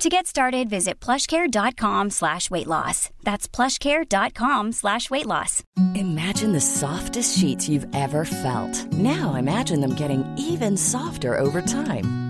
To get started, visit plushcare.com slash weight loss. That's plushcare.com slash weight loss. Imagine the softest sheets you've ever felt. Now imagine them getting even softer over time.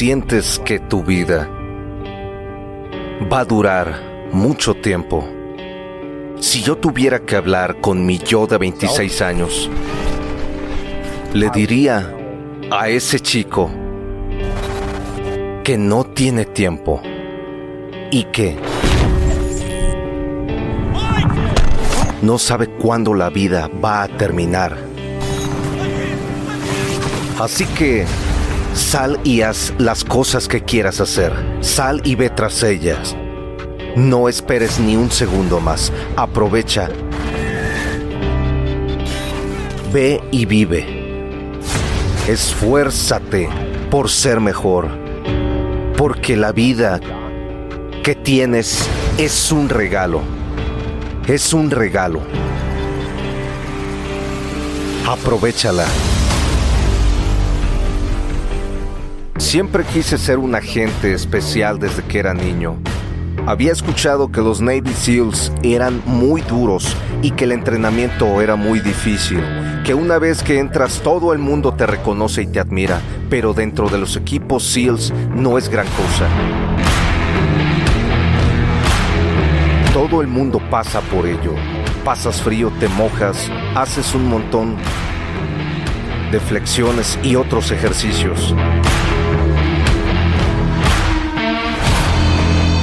Sientes que tu vida va a durar mucho tiempo. Si yo tuviera que hablar con mi yo de 26 años, le diría a ese chico que no tiene tiempo y que no sabe cuándo la vida va a terminar. Así que sal y haz las cosas que quieras hacer. Sal y ve tras ellas. No esperes ni un segundo más. Aprovecha. Ve y vive. Esfuérzate por ser mejor. Porque la vida que tienes es un regalo. Es un regalo. Aprovechala. Siempre quise ser un agente especial desde que era niño. Había escuchado que los Navy SEALs eran muy duros y que el entrenamiento era muy difícil, que una vez que entras todo el mundo te reconoce y te admira, pero dentro de los equipos SEALs no es gran cosa. Todo el mundo pasa por ello. Pasas frío, te mojas, haces un montón de flexiones y otros ejercicios.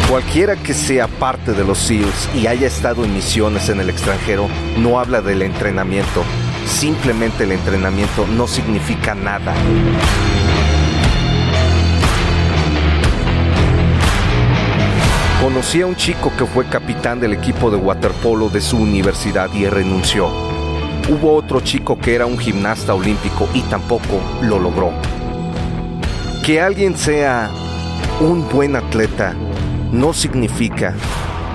Cualquiera que sea parte de los SEALs y haya estado en misiones en el extranjero no habla del entrenamiento. Simplemente el entrenamiento no significa nada. Conocí a un chico que fue capitán del equipo de waterpolo de su universidad y renunció. Hubo otro chico que era un gimnasta olímpico y tampoco lo logró. Que alguien sea un buen atleta no significa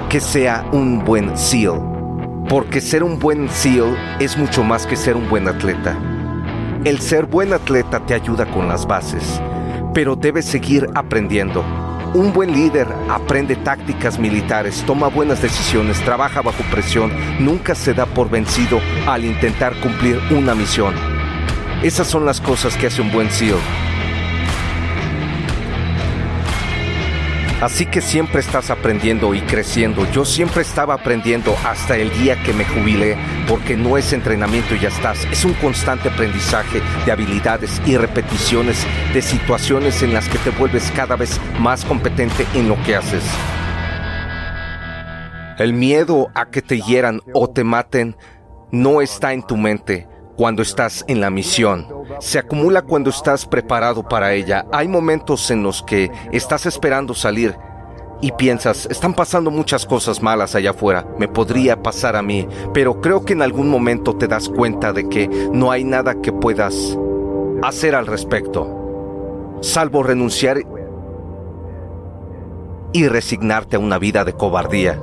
que sea un buen SEAL, porque ser un buen SEAL es mucho más que ser un buen atleta. El ser buen atleta te ayuda con las bases, pero debes seguir aprendiendo. Un buen líder aprende tácticas militares, toma buenas decisiones, trabaja bajo presión, nunca se da por vencido al intentar cumplir una misión. Esas son las cosas que hace un buen SEAL. Así que siempre estás aprendiendo y creciendo. Yo siempre estaba aprendiendo hasta el día que me jubilé, porque no es entrenamiento y ya estás. Es un constante aprendizaje de habilidades y repeticiones de situaciones en las que te vuelves cada vez más competente en lo que haces. El miedo a que te hieran o te maten no está en tu mente cuando estás en la misión. Se acumula cuando estás preparado para ella. Hay momentos en los que estás esperando salir y piensas, están pasando muchas cosas malas allá afuera, me podría pasar a mí, pero creo que en algún momento te das cuenta de que no hay nada que puedas hacer al respecto, salvo renunciar y resignarte a una vida de cobardía.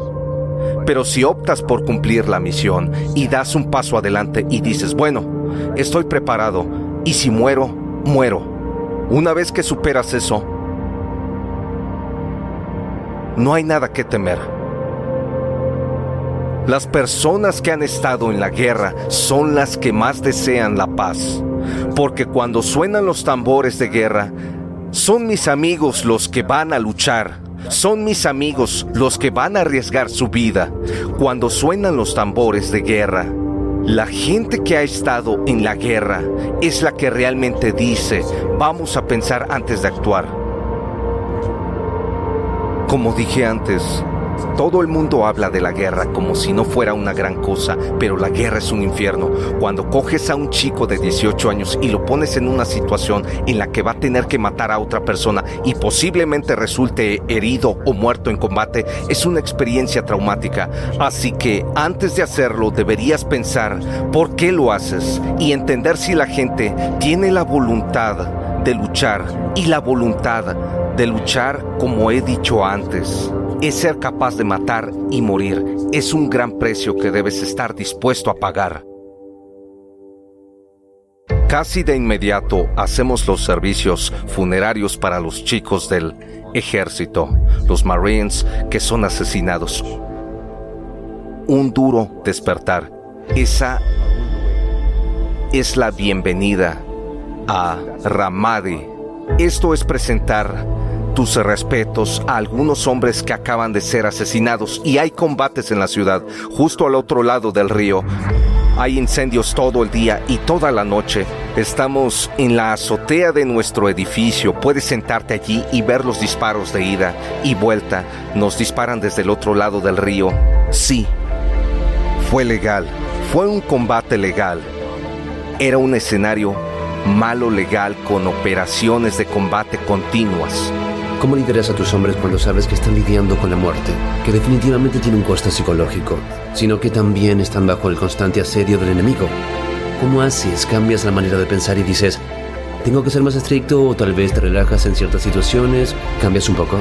Pero si optas por cumplir la misión y das un paso adelante y dices, bueno, estoy preparado y si muero, muero. Una vez que superas eso, no hay nada que temer. Las personas que han estado en la guerra son las que más desean la paz, porque cuando suenan los tambores de guerra, son mis amigos los que van a luchar Son mis amigos los que van a arriesgar su vida cuando suenan los tambores de guerra. La gente que ha estado en la guerra es la que realmente dice, vamos a pensar antes de actuar. Como dije antes, todo el mundo habla de la guerra como si no fuera una gran cosa, pero la guerra es un infierno. Cuando coges a un chico de 18 años y lo pones en una situación en la que va a tener que matar a otra persona y posiblemente resulte herido o muerto en combate, es una experiencia traumática. Así que antes de hacerlo deberías pensar por qué lo haces y entender si la gente tiene la voluntad de luchar y la voluntad de luchar como he dicho antes es ser capaz de matar y morir. Es un gran precio que debes estar dispuesto a pagar. Casi de inmediato hacemos los servicios funerarios para los chicos del ejército, los Marines que son asesinados. Un duro despertar. Esa es la bienvenida a Ramadi. Esto es presentar tus respetos a algunos hombres que acaban de ser asesinados y hay combates en la ciudad, justo al otro lado del río. Hay incendios todo el día y toda la noche. Estamos en la azotea de nuestro edificio. Puedes sentarte allí y ver los disparos de ida y vuelta. Nos disparan desde el otro lado del río. Sí, fue legal. Fue un combate legal. Era un escenario malo legal con operaciones de combate continuas. ¿Cómo lideras a tus hombres cuando sabes que están lidiando con la muerte, que definitivamente tiene un coste psicológico, sino que también están bajo el constante asedio del enemigo? ¿Cómo haces? ¿Cambias la manera de pensar y dices, tengo que ser más estricto o tal vez te relajas en ciertas situaciones? ¿Cambias un poco?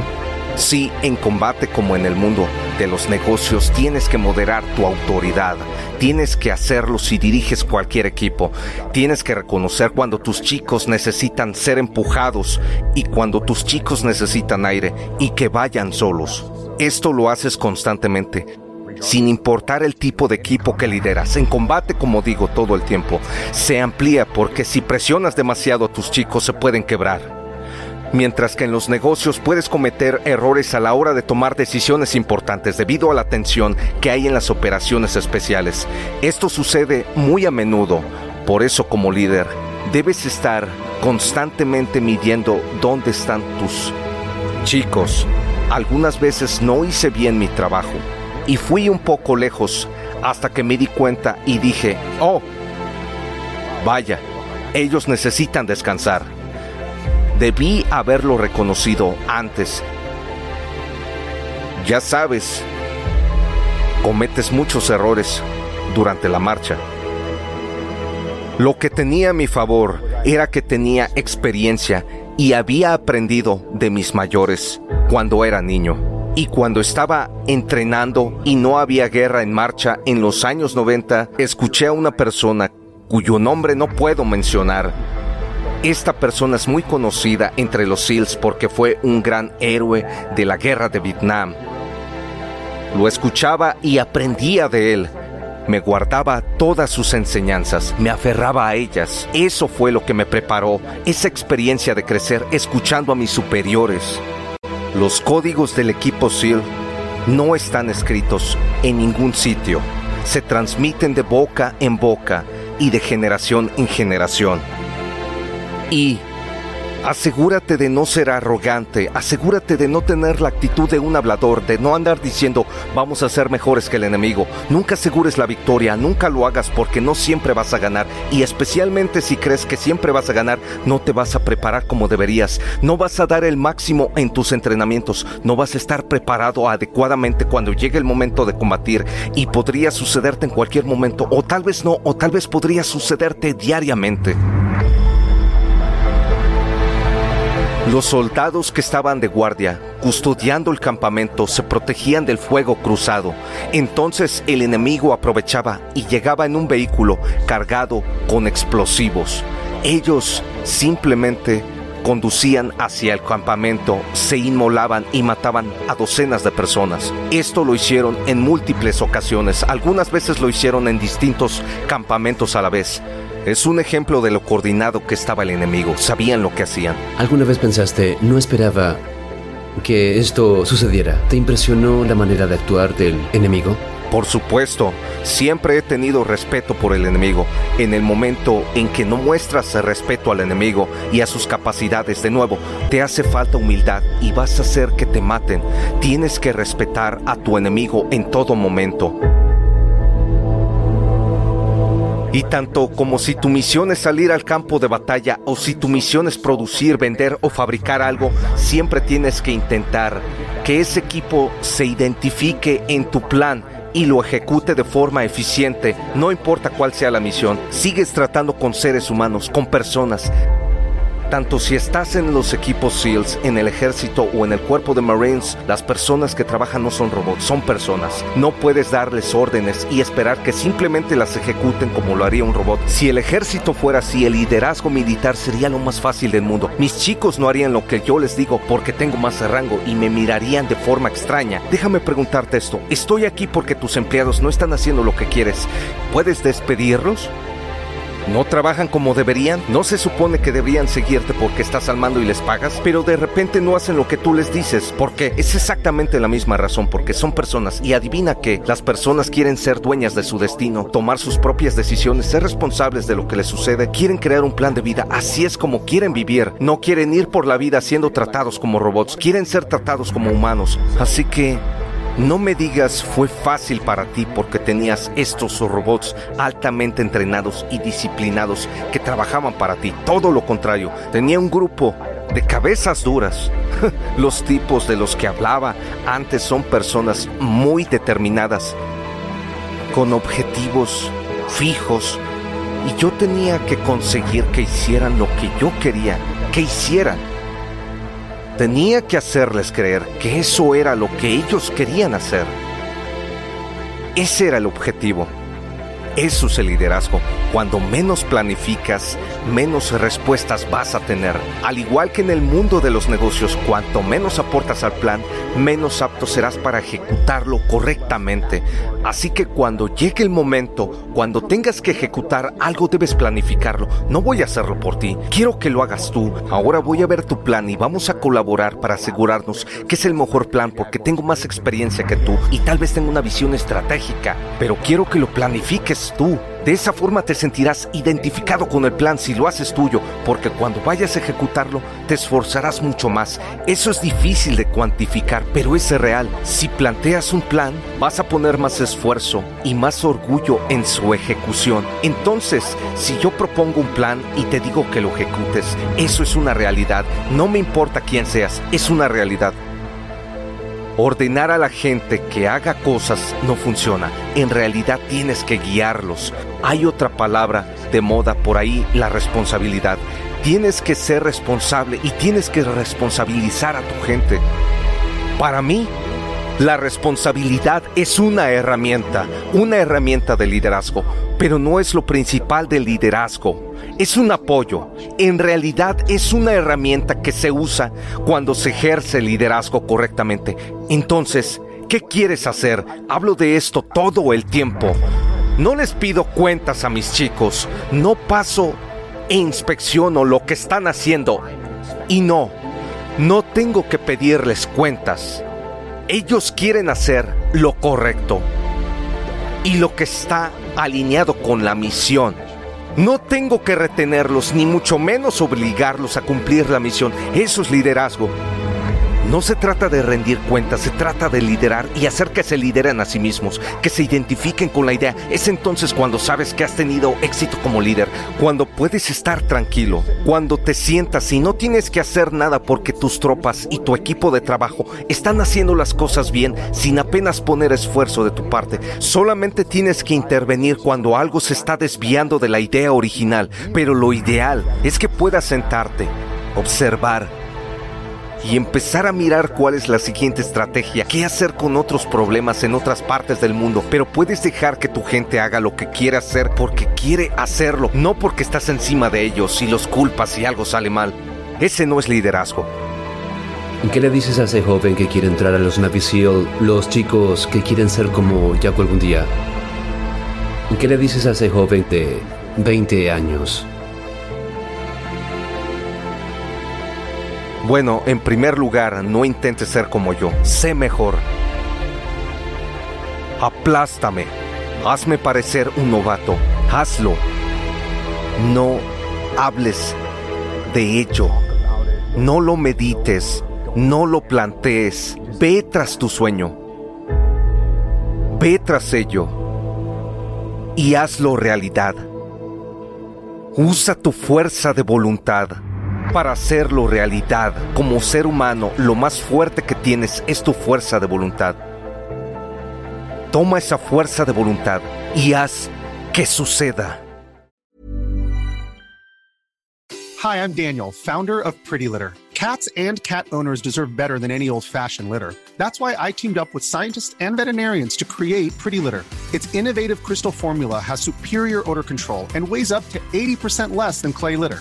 Sí, en combate como en el mundo de los negocios tienes que moderar tu autoridad Tienes que hacerlo si diriges cualquier equipo. Tienes que reconocer cuando tus chicos necesitan ser empujados y cuando tus chicos necesitan aire y que vayan solos. Esto lo haces constantemente, sin importar el tipo de equipo que lideras. En combate, como digo todo el tiempo, se amplía porque si presionas demasiado a tus chicos se pueden quebrar mientras que en los negocios puedes cometer errores a la hora de tomar decisiones importantes debido a la tensión que hay en las operaciones especiales. Esto sucede muy a menudo, por eso como líder debes estar constantemente midiendo dónde están tus chicos. Algunas veces no hice bien mi trabajo y fui un poco lejos hasta que me di cuenta y dije, oh, vaya, ellos necesitan descansar. Debí haberlo reconocido antes. Ya sabes, cometes muchos errores durante la marcha. Lo que tenía a mi favor era que tenía experiencia y había aprendido de mis mayores cuando era niño. Y cuando estaba entrenando y no había guerra en marcha en los años 90, escuché a una persona cuyo nombre no puedo mencionar, esta persona es muy conocida entre los SEALs porque fue un gran héroe de la guerra de Vietnam. Lo escuchaba y aprendía de él. Me guardaba todas sus enseñanzas, me aferraba a ellas. Eso fue lo que me preparó, esa experiencia de crecer escuchando a mis superiores. Los códigos del equipo SEAL no están escritos en ningún sitio. Se transmiten de boca en boca y de generación en generación. Y asegúrate de no ser arrogante, asegúrate de no tener la actitud de un hablador, de no andar diciendo vamos a ser mejores que el enemigo. Nunca asegures la victoria, nunca lo hagas porque no siempre vas a ganar y especialmente si crees que siempre vas a ganar, no te vas a preparar como deberías, no vas a dar el máximo en tus entrenamientos, no vas a estar preparado adecuadamente cuando llegue el momento de combatir y podría sucederte en cualquier momento o tal vez no, o tal vez podría sucederte diariamente. Los soldados que estaban de guardia, custodiando el campamento, se protegían del fuego cruzado. Entonces el enemigo aprovechaba y llegaba en un vehículo cargado con explosivos. Ellos simplemente conducían hacia el campamento, se inmolaban y mataban a docenas de personas. Esto lo hicieron en múltiples ocasiones, algunas veces lo hicieron en distintos campamentos a la vez. Es un ejemplo de lo coordinado que estaba el enemigo. Sabían lo que hacían. ¿Alguna vez pensaste, no esperaba que esto sucediera? ¿Te impresionó la manera de actuar del enemigo? Por supuesto, siempre he tenido respeto por el enemigo. En el momento en que no muestras respeto al enemigo y a sus capacidades de nuevo, te hace falta humildad y vas a hacer que te maten. Tienes que respetar a tu enemigo en todo momento. Y tanto como si tu misión es salir al campo de batalla o si tu misión es producir, vender o fabricar algo, siempre tienes que intentar que ese equipo se identifique en tu plan y lo ejecute de forma eficiente, no importa cuál sea la misión. Sigues tratando con seres humanos, con personas. Tanto si estás en los equipos SEALs, en el ejército o en el cuerpo de Marines, las personas que trabajan no son robots, son personas. No puedes darles órdenes y esperar que simplemente las ejecuten como lo haría un robot. Si el ejército fuera así, el liderazgo militar sería lo más fácil del mundo. Mis chicos no harían lo que yo les digo porque tengo más rango y me mirarían de forma extraña. Déjame preguntarte esto. Estoy aquí porque tus empleados no están haciendo lo que quieres. ¿Puedes despedirlos? No trabajan como deberían, no se supone que deberían seguirte porque estás al mando y les pagas, pero de repente no hacen lo que tú les dices, porque es exactamente la misma razón, porque son personas. Y adivina que las personas quieren ser dueñas de su destino, tomar sus propias decisiones, ser responsables de lo que les sucede, quieren crear un plan de vida, así es como quieren vivir, no quieren ir por la vida siendo tratados como robots, quieren ser tratados como humanos, así que no me digas fue fácil para ti porque tenías estos robots altamente entrenados y disciplinados que trabajaban para ti. Todo lo contrario, tenía un grupo de cabezas duras. Los tipos de los que hablaba antes son personas muy determinadas, con objetivos fijos, y yo tenía que conseguir que hicieran lo que yo quería que hicieran. Tenía que hacerles creer que eso era lo que ellos querían hacer. Ese era el objetivo. Eso es el liderazgo. Cuando menos planificas, menos respuestas vas a tener. Al igual que en el mundo de los negocios, cuanto menos aportas al plan, menos apto serás para ejecutarlo correctamente. Así que cuando llegue el momento, cuando tengas que ejecutar algo, debes planificarlo. No voy a hacerlo por ti. Quiero que lo hagas tú. Ahora voy a ver tu plan y vamos a colaborar para asegurarnos que es el mejor plan porque tengo más experiencia que tú y tal vez tengo una visión estratégica, pero quiero que lo planifiques tú. De esa forma te sentirás identificado con el plan si lo haces tuyo, porque cuando vayas a ejecutarlo te esforzarás mucho más. Eso es difícil de cuantificar, pero es real. Si planteas un plan, vas a poner más esfuerzo y más orgullo en su ejecución. Entonces, si yo propongo un plan y te digo que lo ejecutes, eso es una realidad. No me importa quién seas, es una realidad. Ordenar a la gente que haga cosas no funciona. En realidad tienes que guiarlos. Hay otra palabra de moda por ahí, la responsabilidad. Tienes que ser responsable y tienes que responsabilizar a tu gente. Para mí, la responsabilidad es una herramienta, una herramienta de liderazgo, pero no es lo principal del liderazgo. Es un apoyo. En realidad es una herramienta que se usa cuando se ejerce el liderazgo correctamente. Entonces, ¿qué quieres hacer? Hablo de esto todo el tiempo. No les pido cuentas a mis chicos. No paso e inspecciono lo que están haciendo. Y no, no tengo que pedirles cuentas. Ellos quieren hacer lo correcto y lo que está alineado con la misión. No tengo que retenerlos ni mucho menos obligarlos a cumplir la misión. Eso es liderazgo. No se trata de rendir cuentas, se trata de liderar y hacer que se lideren a sí mismos, que se identifiquen con la idea. Es entonces cuando sabes que has tenido éxito como líder, cuando puedes estar tranquilo, cuando te sientas y no tienes que hacer nada porque tus tropas y tu equipo de trabajo están haciendo las cosas bien sin apenas poner esfuerzo de tu parte. Solamente tienes que intervenir cuando algo se está desviando de la idea original, pero lo ideal es que puedas sentarte, observar, y empezar a mirar cuál es la siguiente estrategia, qué hacer con otros problemas en otras partes del mundo, pero puedes dejar que tu gente haga lo que quiere hacer porque quiere hacerlo, no porque estás encima de ellos y los culpas si algo sale mal. Ese no es liderazgo. ¿Qué le dices a ese joven que quiere entrar a los Navy SEAL, los chicos que quieren ser como Jaco algún día? ¿Qué le dices a ese joven de 20 años? Bueno, en primer lugar, no intentes ser como yo. Sé mejor. Aplástame. Hazme parecer un novato. Hazlo. No hables de ello. No lo medites. No lo plantees. Ve tras tu sueño. Ve tras ello. Y hazlo realidad. Usa tu fuerza de voluntad para hacerlo realidad. Como ser humano, lo más fuerte que tienes es tu fuerza de voluntad. Toma esa fuerza de voluntad y haz que suceda. Hi, I'm Daniel, founder of Pretty Litter. Cats and cat owners deserve better than any old-fashioned litter. That's why I teamed up with scientists and veterinarians to create Pretty Litter. Its innovative crystal formula has superior odor control and weighs up to 80% less than clay litter.